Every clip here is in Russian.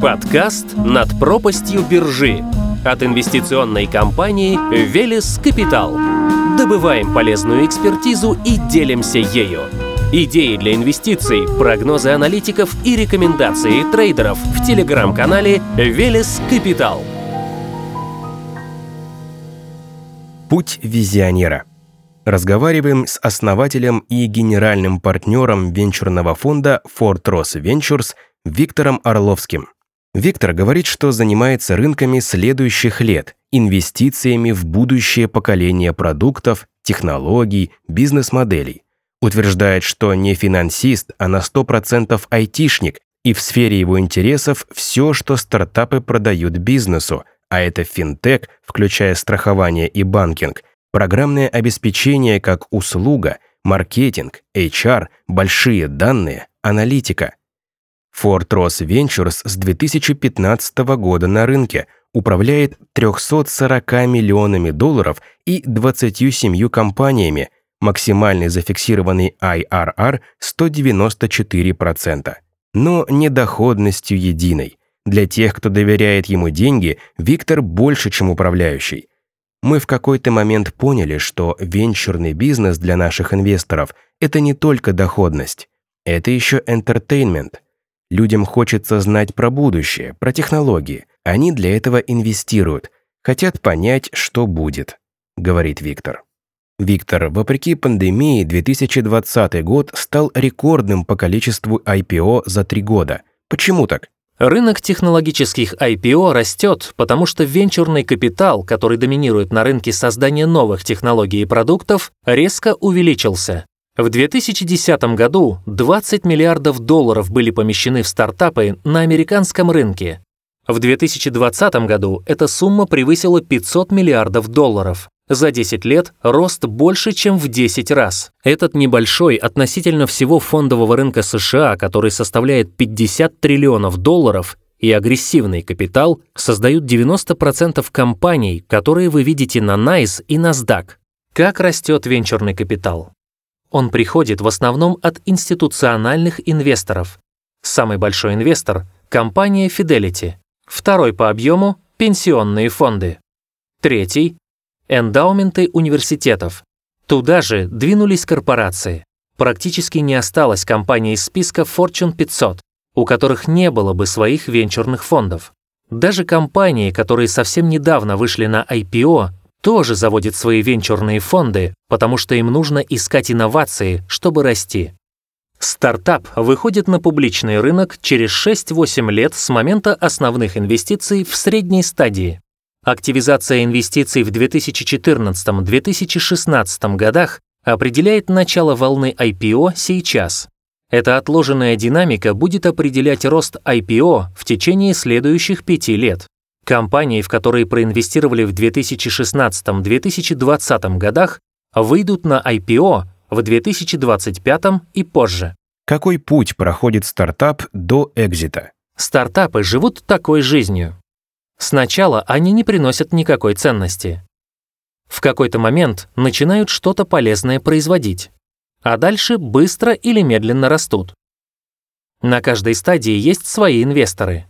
Подкаст «Над пропастью биржи» от инвестиционной компании «Велес Капитал». Добываем полезную экспертизу и делимся ею. Идеи для инвестиций, прогнозы аналитиков и рекомендации трейдеров в телеграм-канале «Велес Капитал». Путь визионера. Разговариваем с основателем и генеральным партнером венчурного фонда Fort Ross Ventures Виктором Орловским. Виктор говорит, что занимается рынками следующих лет, инвестициями в будущее поколение продуктов, технологий, бизнес-моделей. Утверждает, что не финансист, а на 100% айтишник, и в сфере его интересов все, что стартапы продают бизнесу, а это финтех, включая страхование и банкинг, программное обеспечение как услуга, маркетинг, HR, большие данные, аналитика – Fort Ross Ventures с 2015 года на рынке управляет 340 миллионами долларов и 27 компаниями, максимальный зафиксированный IRR 194%. Но не доходностью единой. Для тех, кто доверяет ему деньги, Виктор больше, чем управляющий. Мы в какой-то момент поняли, что венчурный бизнес для наших инвесторов – это не только доходность, это еще entertainment – Людям хочется знать про будущее, про технологии. Они для этого инвестируют, хотят понять, что будет, говорит Виктор. Виктор, вопреки пандемии, 2020 год стал рекордным по количеству IPO за три года. Почему так? Рынок технологических IPO растет, потому что венчурный капитал, который доминирует на рынке создания новых технологий и продуктов, резко увеличился. В 2010 году 20 миллиардов долларов были помещены в стартапы на американском рынке. В 2020 году эта сумма превысила 500 миллиардов долларов. За 10 лет рост больше, чем в 10 раз. Этот небольшой относительно всего фондового рынка США, который составляет 50 триллионов долларов, и агрессивный капитал создают 90% компаний, которые вы видите на NICE и NASDAQ. Как растет венчурный капитал? Он приходит в основном от институциональных инвесторов. Самый большой инвестор – компания Fidelity. Второй по объему – пенсионные фонды. Третий – эндаументы университетов. Туда же двинулись корпорации. Практически не осталось компаний из списка Fortune 500, у которых не было бы своих венчурных фондов. Даже компании, которые совсем недавно вышли на IPO, тоже заводит свои венчурные фонды, потому что им нужно искать инновации, чтобы расти. Стартап выходит на публичный рынок через 6-8 лет с момента основных инвестиций в средней стадии. Активизация инвестиций в 2014-2016 годах определяет начало волны IPO сейчас. Эта отложенная динамика будет определять рост IPO в течение следующих пяти лет. Компании, в которые проинвестировали в 2016-2020 годах, выйдут на IPO в 2025 и позже. Какой путь проходит стартап до экзита? Стартапы живут такой жизнью. Сначала они не приносят никакой ценности. В какой-то момент начинают что-то полезное производить, а дальше быстро или медленно растут. На каждой стадии есть свои инвесторы.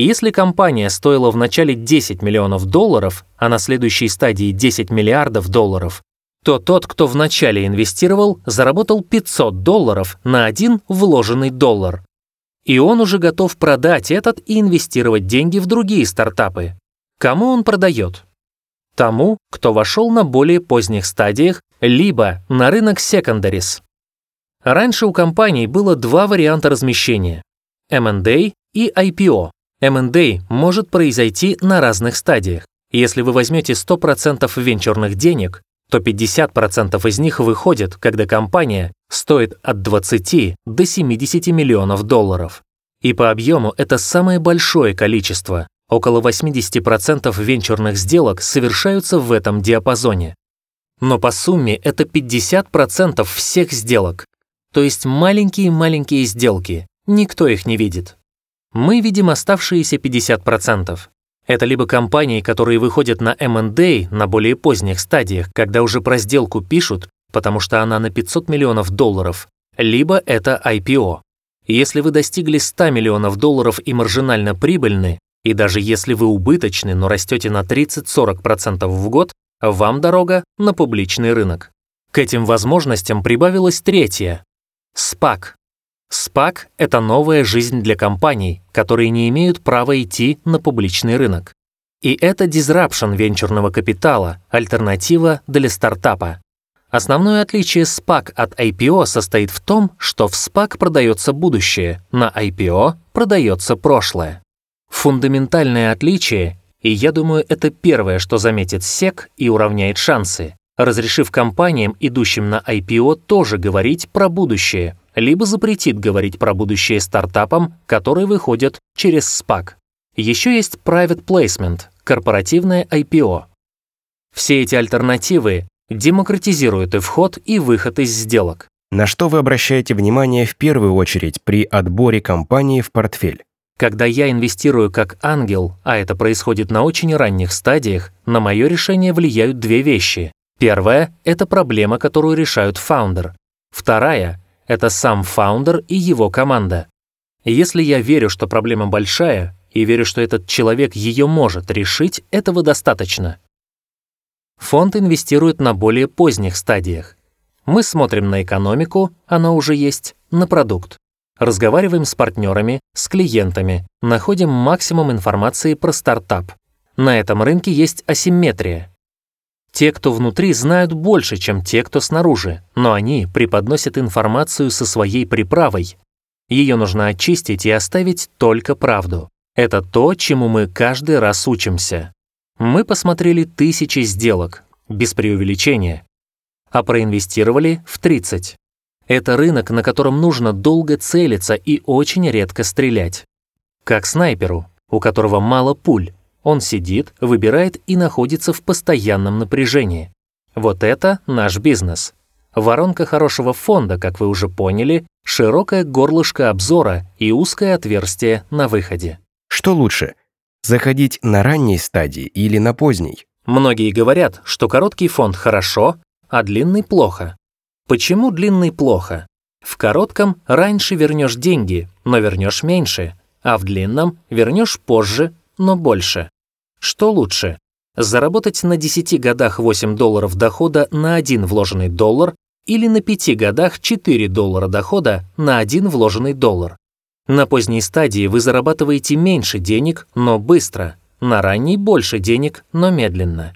Если компания стоила в начале 10 миллионов долларов, а на следующей стадии 10 миллиардов долларов, то тот, кто вначале инвестировал, заработал 500 долларов на один вложенный доллар. И он уже готов продать этот и инвестировать деньги в другие стартапы. Кому он продает? Тому, кто вошел на более поздних стадиях, либо на рынок secondaries. Раньше у компаний было два варианта размещения – M&A и IPO. M&A может произойти на разных стадиях. Если вы возьмете 100% венчурных денег, то 50% из них выходят, когда компания стоит от 20 до 70 миллионов долларов. И по объему это самое большое количество. Около 80% венчурных сделок совершаются в этом диапазоне. Но по сумме это 50% всех сделок. То есть маленькие-маленькие сделки. Никто их не видит мы видим оставшиеся 50%. Это либо компании, которые выходят на M&A на более поздних стадиях, когда уже про сделку пишут, потому что она на 500 миллионов долларов, либо это IPO. Если вы достигли 100 миллионов долларов и маржинально прибыльны, и даже если вы убыточны, но растете на 30-40% в год, вам дорога на публичный рынок. К этим возможностям прибавилась третья – SPAC. SPAC – это новая жизнь для компаний, которые не имеют права идти на публичный рынок. И это disruption венчурного капитала, альтернатива для стартапа. Основное отличие SPAC от IPO состоит в том, что в SPAC продается будущее, на IPO продается прошлое. Фундаментальное отличие, и я думаю, это первое, что заметит SEC и уравняет шансы, разрешив компаниям, идущим на IPO, тоже говорить про будущее, либо запретит говорить про будущее стартапам, которые выходят через SPAC. Еще есть private placement, корпоративное IPO. Все эти альтернативы демократизируют и вход, и выход из сделок. На что вы обращаете внимание в первую очередь при отборе компании в портфель? Когда я инвестирую как ангел, а это происходит на очень ранних стадиях, на мое решение влияют две вещи. Первая — это проблема, которую решают фаундер. Вторая — это сам фаундер и его команда. Если я верю, что проблема большая, и верю, что этот человек ее может решить, этого достаточно. Фонд инвестирует на более поздних стадиях. Мы смотрим на экономику, она уже есть, на продукт. Разговариваем с партнерами, с клиентами, находим максимум информации про стартап. На этом рынке есть асимметрия. Те, кто внутри, знают больше, чем те, кто снаружи, но они преподносят информацию со своей приправой. Ее нужно очистить и оставить только правду. Это то, чему мы каждый раз учимся. Мы посмотрели тысячи сделок, без преувеличения, а проинвестировали в 30. Это рынок, на котором нужно долго целиться и очень редко стрелять. Как снайперу, у которого мало пуль. Он сидит, выбирает и находится в постоянном напряжении. Вот это наш бизнес. Воронка хорошего фонда, как вы уже поняли, широкое горлышко обзора и узкое отверстие на выходе. Что лучше, заходить на ранней стадии или на поздней? Многие говорят, что короткий фонд хорошо, а длинный плохо. Почему длинный плохо? В коротком раньше вернешь деньги, но вернешь меньше, а в длинном вернешь позже, но больше. Что лучше? Заработать на 10 годах 8 долларов дохода на один вложенный доллар или на 5 годах 4 доллара дохода на один вложенный доллар? На поздней стадии вы зарабатываете меньше денег, но быстро, на ранней больше денег, но медленно.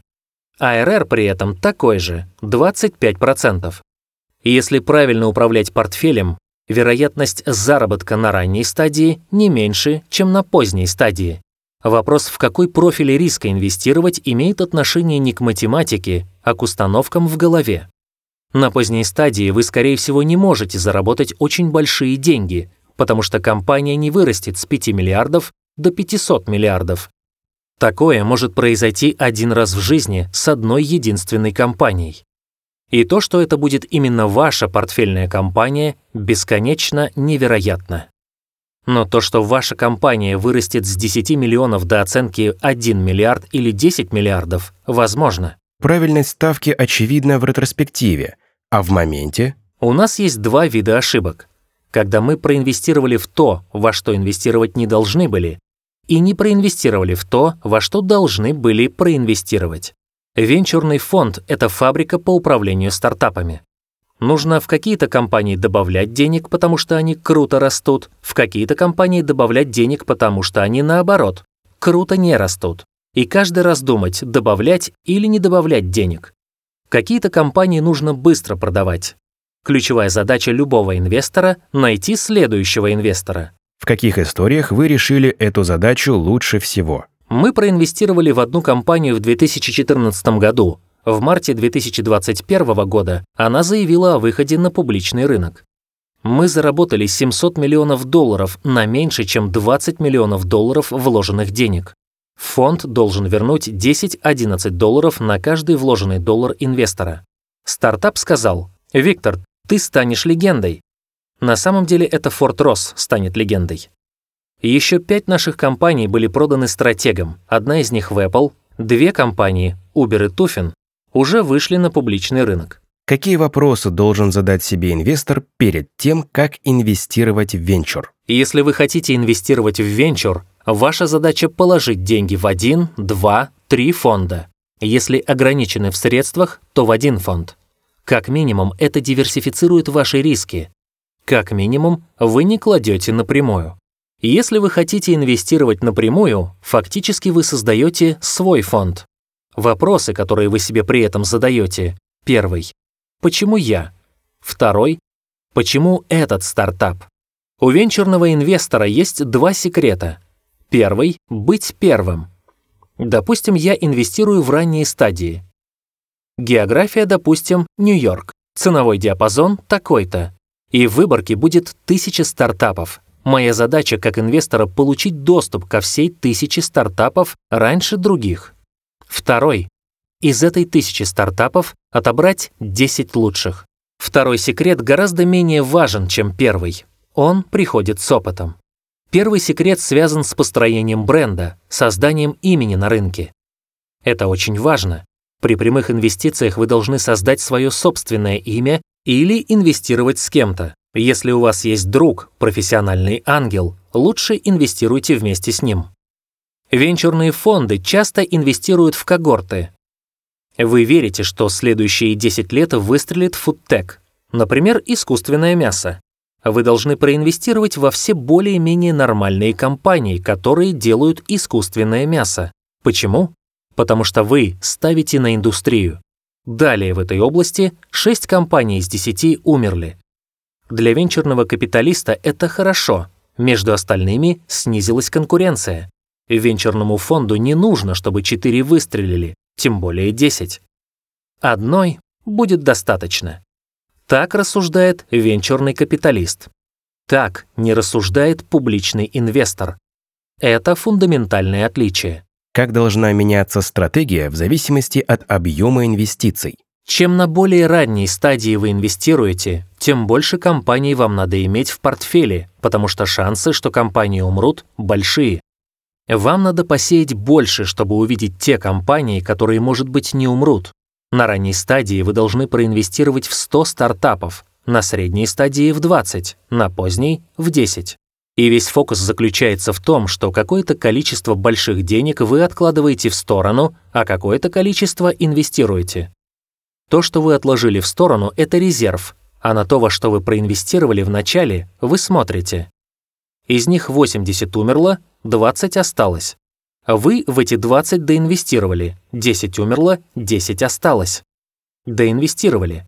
АРР при этом такой же, 25%. И если правильно управлять портфелем, вероятность заработка на ранней стадии не меньше, чем на поздней стадии. Вопрос, в какой профиль риска инвестировать, имеет отношение не к математике, а к установкам в голове. На поздней стадии вы, скорее всего, не можете заработать очень большие деньги, потому что компания не вырастет с 5 миллиардов до 500 миллиардов. Такое может произойти один раз в жизни с одной единственной компанией. И то, что это будет именно ваша портфельная компания, бесконечно невероятно. Но то, что ваша компания вырастет с 10 миллионов до оценки 1 миллиард или 10 миллиардов, возможно. Правильность ставки очевидна в ретроспективе, а в моменте? У нас есть два вида ошибок. Когда мы проинвестировали в то, во что инвестировать не должны были, и не проинвестировали в то, во что должны были проинвестировать. Венчурный фонд – это фабрика по управлению стартапами. Нужно в какие-то компании добавлять денег, потому что они круто растут, в какие-то компании добавлять денег, потому что они, наоборот, круто не растут. И каждый раз думать, добавлять или не добавлять денег. Какие-то компании нужно быстро продавать. Ключевая задача любого инвестора – найти следующего инвестора. В каких историях вы решили эту задачу лучше всего? Мы проинвестировали в одну компанию в 2014 году. В марте 2021 года она заявила о выходе на публичный рынок. Мы заработали 700 миллионов долларов на меньше, чем 20 миллионов долларов вложенных денег. Фонд должен вернуть 10-11 долларов на каждый вложенный доллар инвестора. Стартап сказал, «Виктор, ты станешь легендой». На самом деле это Форт Росс станет легендой. Еще пять наших компаний были проданы стратегам, одна из них в Apple, две компании, Uber и Tufin, уже вышли на публичный рынок. Какие вопросы должен задать себе инвестор перед тем, как инвестировать в венчур? Если вы хотите инвестировать в венчур, ваша задача положить деньги в один, два, три фонда. Если ограничены в средствах, то в один фонд. Как минимум, это диверсифицирует ваши риски. Как минимум, вы не кладете напрямую. Если вы хотите инвестировать напрямую, фактически вы создаете свой фонд. Вопросы, которые вы себе при этом задаете. Первый. Почему я? Второй. Почему этот стартап? У венчурного инвестора есть два секрета. Первый – быть первым. Допустим, я инвестирую в ранние стадии. География, допустим, Нью-Йорк. Ценовой диапазон такой-то. И в выборке будет тысяча стартапов. Моя задача как инвестора – получить доступ ко всей тысяче стартапов раньше других. Второй из этой тысячи стартапов отобрать 10 лучших. Второй секрет гораздо менее важен, чем первый. Он приходит с опытом. Первый секрет связан с построением бренда, созданием имени на рынке. Это очень важно. При прямых инвестициях вы должны создать свое собственное имя или инвестировать с кем-то. Если у вас есть друг, профессиональный ангел, лучше инвестируйте вместе с ним. Венчурные фонды часто инвестируют в когорты, вы верите, что следующие 10 лет выстрелит фудтек, например, искусственное мясо. Вы должны проинвестировать во все более-менее нормальные компании, которые делают искусственное мясо. Почему? Потому что вы ставите на индустрию. Далее в этой области 6 компаний из 10 умерли. Для венчурного капиталиста это хорошо. Между остальными снизилась конкуренция. Венчурному фонду не нужно, чтобы 4 выстрелили тем более 10. Одной будет достаточно. Так рассуждает венчурный капиталист. Так не рассуждает публичный инвестор. Это фундаментальное отличие. Как должна меняться стратегия в зависимости от объема инвестиций? Чем на более ранней стадии вы инвестируете, тем больше компаний вам надо иметь в портфеле, потому что шансы, что компании умрут, большие. Вам надо посеять больше, чтобы увидеть те компании, которые, может быть, не умрут. На ранней стадии вы должны проинвестировать в 100 стартапов, на средней стадии в 20, на поздней — в 10. И весь фокус заключается в том, что какое-то количество больших денег вы откладываете в сторону, а какое-то количество инвестируете. То, что вы отложили в сторону, это резерв, а на то, во что вы проинвестировали в начале, вы смотрите. Из них 80 умерло, 20 осталось. Вы в эти 20 доинвестировали, 10 умерло, 10 осталось. Доинвестировали.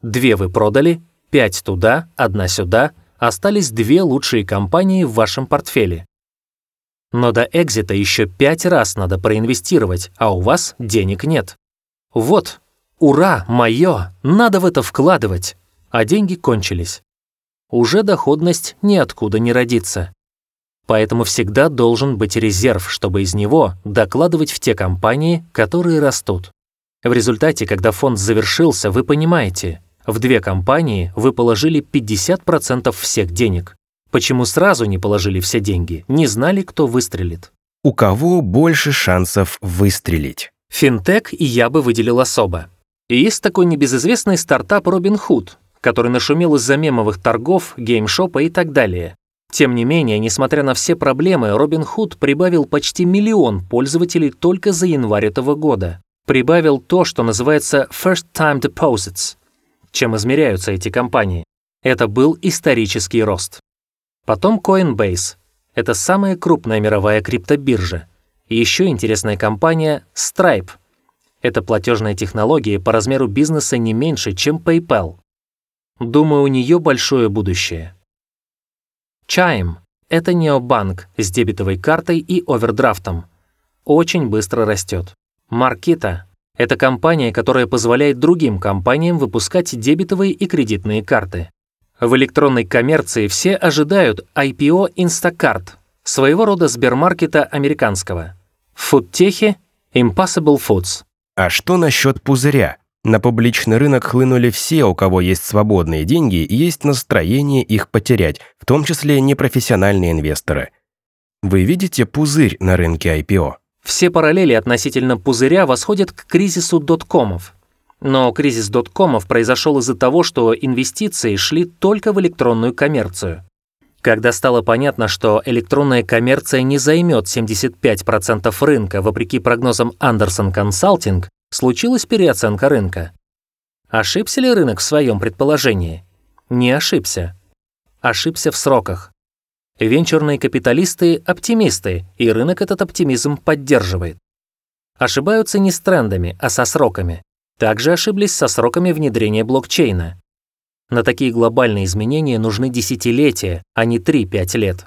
Две вы продали, 5 туда, одна сюда, остались две лучшие компании в вашем портфеле. Но до экзита еще 5 раз надо проинвестировать, а у вас денег нет. Вот, ура, мое, надо в это вкладывать, а деньги кончились. Уже доходность ниоткуда не родится. Поэтому всегда должен быть резерв, чтобы из него докладывать в те компании, которые растут. В результате, когда фонд завершился, вы понимаете, в две компании вы положили 50% всех денег. Почему сразу не положили все деньги? Не знали, кто выстрелит. У кого больше шансов выстрелить? Финтех и я бы выделил особо. Есть такой небезызвестный стартап Robinhood, который нашумел из-за мемовых торгов, геймшопа и так далее. Тем не менее, несмотря на все проблемы, Robinhood прибавил почти миллион пользователей только за январь этого года. Прибавил то, что называется First Time Deposits. Чем измеряются эти компании? Это был исторический рост. Потом Coinbase. Это самая крупная мировая криптобиржа. И еще интересная компания Stripe. Это платежная технология по размеру бизнеса не меньше, чем PayPal. Думаю, у нее большое будущее. Chime — это необанк с дебетовой картой и овердрафтом. Очень быстро растет. Markita — это компания, которая позволяет другим компаниям выпускать дебетовые и кредитные карты. В электронной коммерции все ожидают IPO Instacart, своего рода Сбермаркета американского. В фудтехе — Impossible Foods. А что насчет пузыря? На публичный рынок хлынули все, у кого есть свободные деньги и есть настроение их потерять, в том числе непрофессиональные инвесторы. Вы видите пузырь на рынке IPO? Все параллели относительно пузыря восходят к кризису доткомов. Но кризис доткомов произошел из-за того, что инвестиции шли только в электронную коммерцию. Когда стало понятно, что электронная коммерция не займет 75% рынка, вопреки прогнозам Anderson Consulting, случилась переоценка рынка. Ошибся ли рынок в своем предположении? Не ошибся. Ошибся в сроках. Венчурные капиталисты – оптимисты, и рынок этот оптимизм поддерживает. Ошибаются не с трендами, а со сроками. Также ошиблись со сроками внедрения блокчейна. На такие глобальные изменения нужны десятилетия, а не 3-5 лет.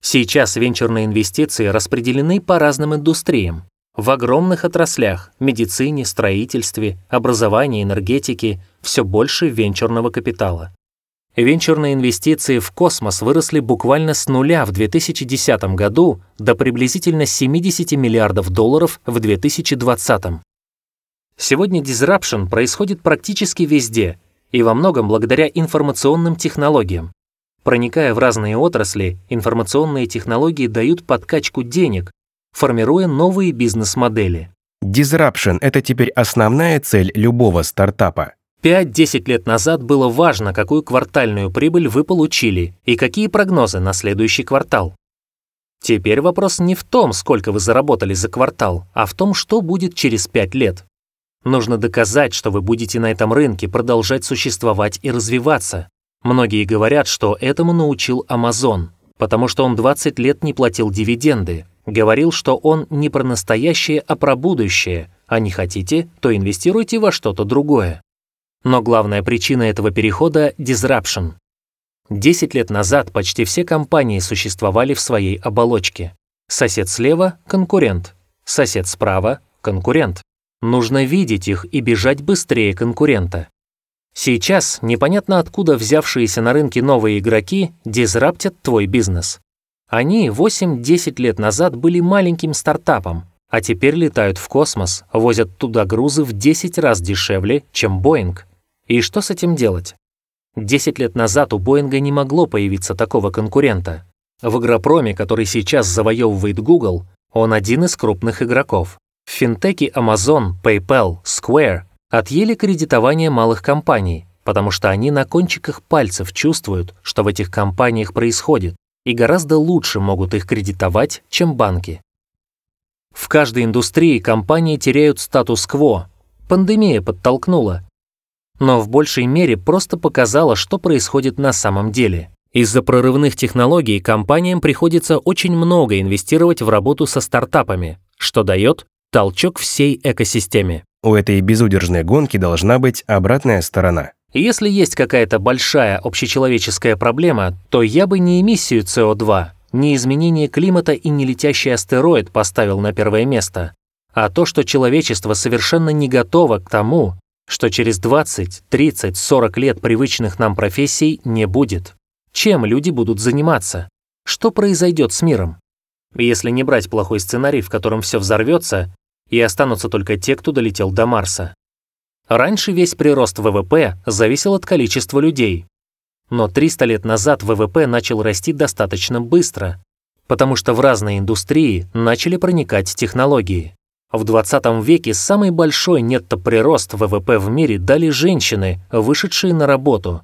Сейчас венчурные инвестиции распределены по разным индустриям. В огромных отраслях – медицине, строительстве, образовании, энергетике – все больше венчурного капитала. Венчурные инвестиции в космос выросли буквально с нуля в 2010 году до приблизительно 70 миллиардов долларов в 2020. Сегодня disruption происходит практически везде и во многом благодаря информационным технологиям. Проникая в разные отрасли, информационные технологии дают подкачку денег, формируя новые бизнес-модели. Disruption – это теперь основная цель любого стартапа. 5-10 лет назад было важно, какую квартальную прибыль вы получили и какие прогнозы на следующий квартал. Теперь вопрос не в том, сколько вы заработали за квартал, а в том, что будет через 5 лет. Нужно доказать, что вы будете на этом рынке продолжать существовать и развиваться. Многие говорят, что этому научил Amazon, потому что он 20 лет не платил дивиденды. Говорил, что он не про настоящее, а про будущее, а не хотите, то инвестируйте во что-то другое. Но главная причина этого перехода – disruption. Десять лет назад почти все компании существовали в своей оболочке. Сосед слева – конкурент, сосед справа – конкурент. Нужно видеть их и бежать быстрее конкурента. Сейчас непонятно откуда взявшиеся на рынке новые игроки дизраптят твой бизнес. Они 8-10 лет назад были маленьким стартапом, а теперь летают в космос, возят туда грузы в 10 раз дешевле, чем Боинг. И что с этим делать? 10 лет назад у Боинга не могло появиться такого конкурента. В Игропроме, который сейчас завоевывает Google, он один из крупных игроков. В финтеке Amazon, PayPal, Square отъели кредитование малых компаний, потому что они на кончиках пальцев чувствуют, что в этих компаниях происходит, и гораздо лучше могут их кредитовать, чем банки. В каждой индустрии компании теряют статус-кво. Пандемия подтолкнула. Но в большей мере просто показала, что происходит на самом деле. Из-за прорывных технологий компаниям приходится очень много инвестировать в работу со стартапами, что дает толчок всей экосистеме. У этой безудержной гонки должна быть обратная сторона. Если есть какая-то большая общечеловеческая проблема, то я бы не эмиссию СО2, не изменение климата и не летящий астероид поставил на первое место, а то, что человечество совершенно не готово к тому, что через 20, 30, 40 лет привычных нам профессий не будет. Чем люди будут заниматься? Что произойдет с миром? Если не брать плохой сценарий, в котором все взорвется, и останутся только те, кто долетел до Марса. Раньше весь прирост ВВП зависел от количества людей. Но 300 лет назад ВВП начал расти достаточно быстро, потому что в разные индустрии начали проникать технологии. В 20 веке самый большой нетто-прирост ВВП в мире дали женщины, вышедшие на работу,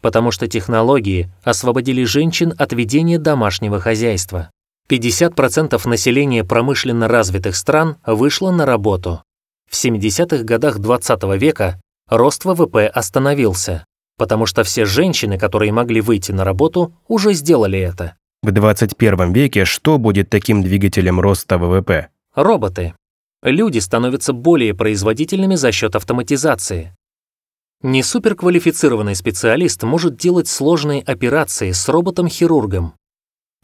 потому что технологии освободили женщин от ведения домашнего хозяйства. 50% населения промышленно развитых стран вышло на работу. В 70-х годах 20 -го века рост ВВП остановился, потому что все женщины, которые могли выйти на работу, уже сделали это. В 21 веке что будет таким двигателем роста ВВП? Роботы. Люди становятся более производительными за счет автоматизации. Не суперквалифицированный специалист может делать сложные операции с роботом-хирургом,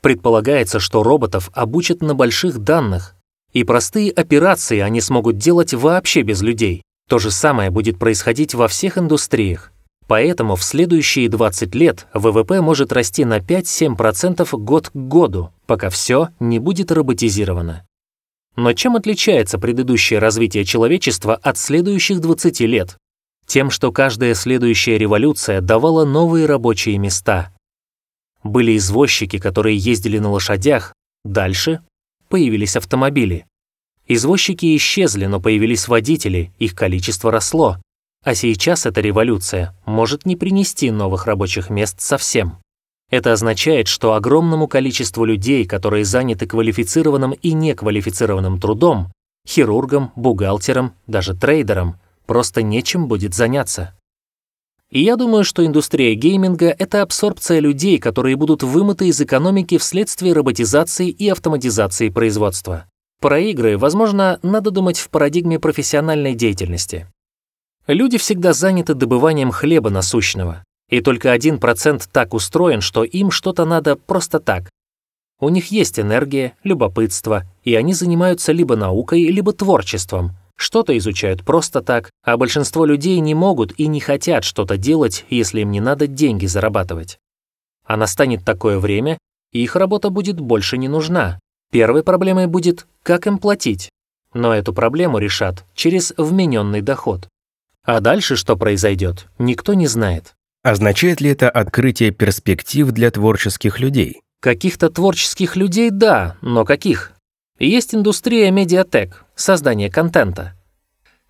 Предполагается, что роботов обучат на больших данных, и простые операции они смогут делать вообще без людей. То же самое будет происходить во всех индустриях. Поэтому в следующие 20 лет ВВП может расти на 5-7% год к году, пока все не будет роботизировано. Но чем отличается предыдущее развитие человечества от следующих 20 лет? Тем, что каждая следующая революция давала новые рабочие места, были извозчики, которые ездили на лошадях, дальше появились автомобили. Извозчики исчезли, но появились водители, их количество росло. А сейчас эта революция может не принести новых рабочих мест совсем. Это означает, что огромному количеству людей, которые заняты квалифицированным и неквалифицированным трудом, хирургом, бухгалтером, даже трейдером, просто нечем будет заняться. И я думаю, что индустрия гейминга — это абсорбция людей, которые будут вымыты из экономики вследствие роботизации и автоматизации производства. Про игры, возможно, надо думать в парадигме профессиональной деятельности. Люди всегда заняты добыванием хлеба насущного, и только один процент так устроен, что им что-то надо просто так. У них есть энергия, любопытство, и они занимаются либо наукой, либо творчеством, что-то изучают просто так, а большинство людей не могут и не хотят что-то делать, если им не надо деньги зарабатывать. А настанет такое время, и их работа будет больше не нужна. Первой проблемой будет, как им платить. Но эту проблему решат через вмененный доход. А дальше что произойдет, никто не знает. Означает ли это открытие перспектив для творческих людей? Каких-то творческих людей – да, но каких? Есть индустрия медиатек, создание контента.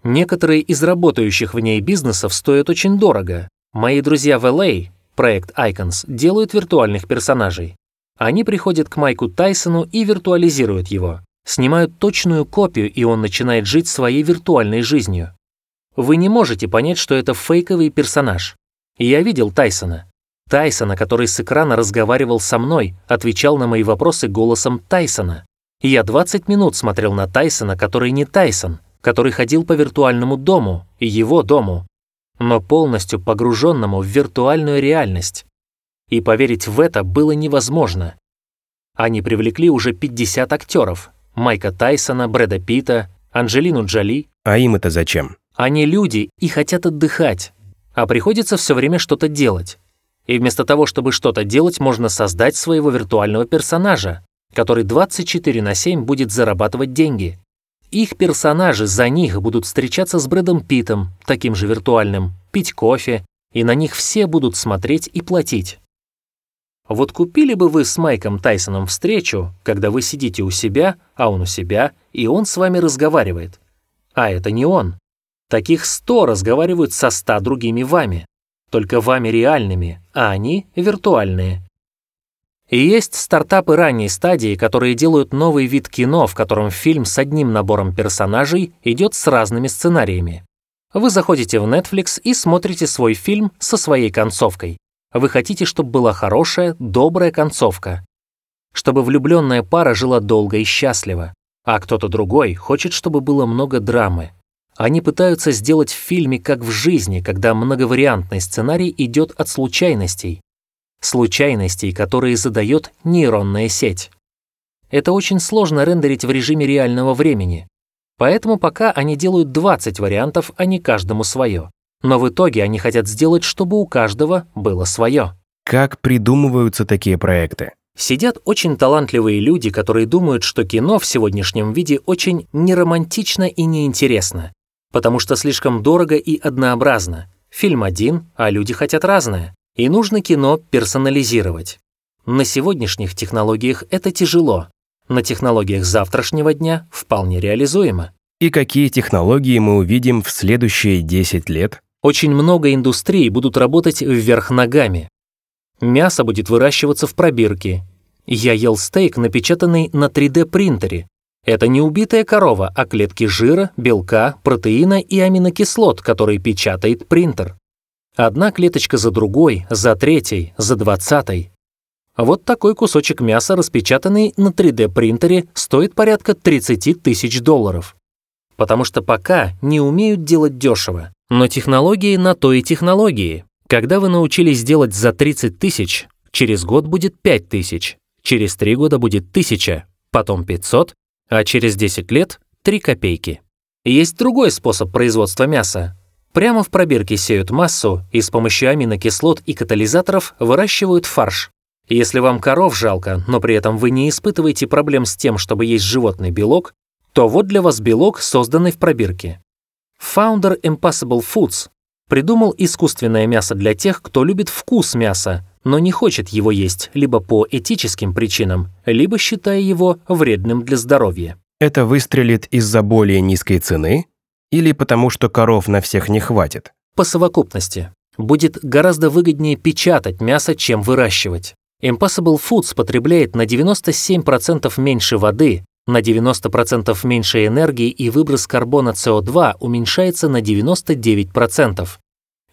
Некоторые из работающих в ней бизнесов стоят очень дорого. Мои друзья в LA, проект Icons, делают виртуальных персонажей. Они приходят к Майку Тайсону и виртуализируют его. Снимают точную копию, и он начинает жить своей виртуальной жизнью. Вы не можете понять, что это фейковый персонаж. Я видел Тайсона. Тайсона, который с экрана разговаривал со мной, отвечал на мои вопросы голосом Тайсона. Я 20 минут смотрел на Тайсона, который не Тайсон, который ходил по виртуальному дому, его дому, но полностью погруженному в виртуальную реальность. И поверить в это было невозможно. Они привлекли уже 50 актеров. Майка Тайсона, Брэда Питта, Анджелину Джоли. А им это зачем? Они люди и хотят отдыхать а приходится все время что-то делать. И вместо того, чтобы что-то делать, можно создать своего виртуального персонажа, который 24 на 7 будет зарабатывать деньги. Их персонажи за них будут встречаться с Брэдом Питом, таким же виртуальным, пить кофе, и на них все будут смотреть и платить. Вот купили бы вы с Майком Тайсоном встречу, когда вы сидите у себя, а он у себя, и он с вами разговаривает. А это не он. Таких сто разговаривают со ста другими вами, только вами реальными, а они виртуальные. И есть стартапы ранней стадии, которые делают новый вид кино, в котором фильм с одним набором персонажей идет с разными сценариями. Вы заходите в Netflix и смотрите свой фильм со своей концовкой. Вы хотите, чтобы была хорошая, добрая концовка. Чтобы влюбленная пара жила долго и счастливо. А кто-то другой хочет, чтобы было много драмы, они пытаются сделать в фильме как в жизни, когда многовариантный сценарий идет от случайностей. Случайностей, которые задает нейронная сеть. Это очень сложно рендерить в режиме реального времени. Поэтому пока они делают 20 вариантов, а не каждому свое. Но в итоге они хотят сделать, чтобы у каждого было свое. Как придумываются такие проекты? Сидят очень талантливые люди, которые думают, что кино в сегодняшнем виде очень неромантично и неинтересно потому что слишком дорого и однообразно. Фильм один, а люди хотят разное. И нужно кино персонализировать. На сегодняшних технологиях это тяжело. На технологиях завтрашнего дня вполне реализуемо. И какие технологии мы увидим в следующие 10 лет? Очень много индустрий будут работать вверх ногами. Мясо будет выращиваться в пробирке. Я ел стейк, напечатанный на 3D-принтере, это не убитая корова, а клетки жира, белка, протеина и аминокислот, которые печатает принтер. Одна клеточка за другой, за третьей, за двадцатой. Вот такой кусочек мяса, распечатанный на 3D-принтере, стоит порядка 30 тысяч долларов. Потому что пока не умеют делать дешево. Но технологии на то и технологии. Когда вы научились делать за 30 тысяч, через год будет 5 тысяч, через 3 года будет 1000, потом 500, а через 10 лет – 3 копейки. Есть другой способ производства мяса. Прямо в пробирке сеют массу и с помощью аминокислот и катализаторов выращивают фарш. Если вам коров жалко, но при этом вы не испытываете проблем с тем, чтобы есть животный белок, то вот для вас белок, созданный в пробирке. Founder Impossible Foods придумал искусственное мясо для тех, кто любит вкус мяса, но не хочет его есть либо по этическим причинам, либо считая его вредным для здоровья. Это выстрелит из-за более низкой цены или потому, что коров на всех не хватит? По совокупности. Будет гораздо выгоднее печатать мясо, чем выращивать. Impossible Foods потребляет на 97% меньше воды, на 90% меньше энергии и выброс карбона СО2 уменьшается на 99%.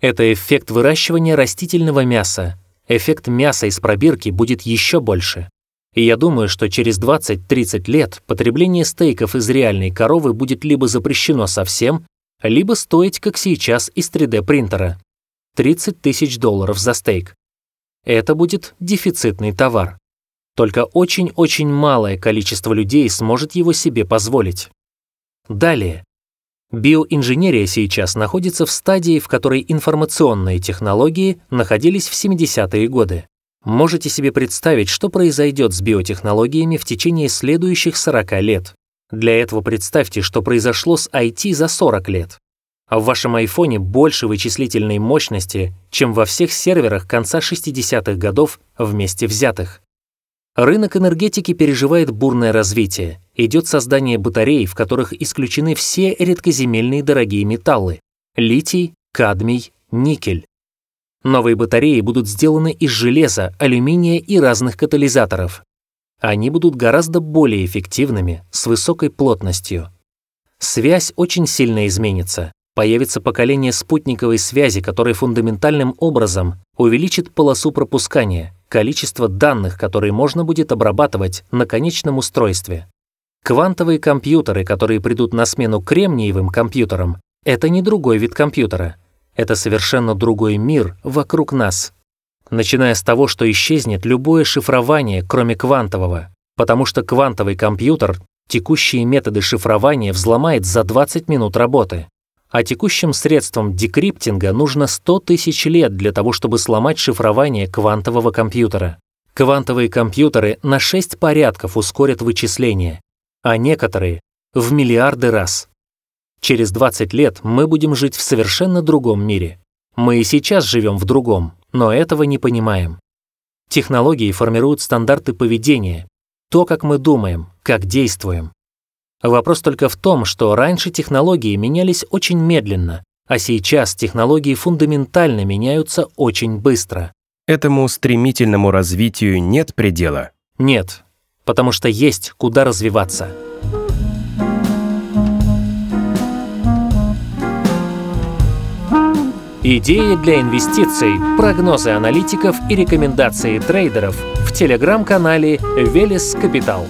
Это эффект выращивания растительного мяса. Эффект мяса из пробирки будет еще больше. И я думаю, что через 20-30 лет потребление стейков из реальной коровы будет либо запрещено совсем, либо стоить, как сейчас, из 3D-принтера. 30 тысяч долларов за стейк. Это будет дефицитный товар. Только очень-очень малое количество людей сможет его себе позволить. Далее. Биоинженерия сейчас находится в стадии, в которой информационные технологии находились в 70-е годы. Можете себе представить, что произойдет с биотехнологиями в течение следующих 40 лет. Для этого представьте, что произошло с IT за 40 лет. А в вашем айфоне больше вычислительной мощности, чем во всех серверах конца 60-х годов вместе взятых. Рынок энергетики переживает бурное развитие. Идет создание батарей, в которых исключены все редкоземельные дорогие металлы – литий, кадмий, никель. Новые батареи будут сделаны из железа, алюминия и разных катализаторов. Они будут гораздо более эффективными, с высокой плотностью. Связь очень сильно изменится. Появится поколение спутниковой связи, которое фундаментальным образом увеличит полосу пропускания, количество данных, которые можно будет обрабатывать на конечном устройстве. Квантовые компьютеры, которые придут на смену кремниевым компьютерам, это не другой вид компьютера – это совершенно другой мир вокруг нас. Начиная с того, что исчезнет любое шифрование, кроме квантового, потому что квантовый компьютер текущие методы шифрования взломает за 20 минут работы. А текущим средством декриптинга нужно 100 тысяч лет для того, чтобы сломать шифрование квантового компьютера. Квантовые компьютеры на 6 порядков ускорят вычисления, а некоторые — в миллиарды раз. Через 20 лет мы будем жить в совершенно другом мире. Мы и сейчас живем в другом, но этого не понимаем. Технологии формируют стандарты поведения, то, как мы думаем, как действуем. Вопрос только в том, что раньше технологии менялись очень медленно, а сейчас технологии фундаментально меняются очень быстро. Этому стремительному развитию нет предела? Нет, потому что есть куда развиваться. Идеи для инвестиций, прогнозы аналитиков и рекомендации трейдеров в телеграм-канале Велес Капитал.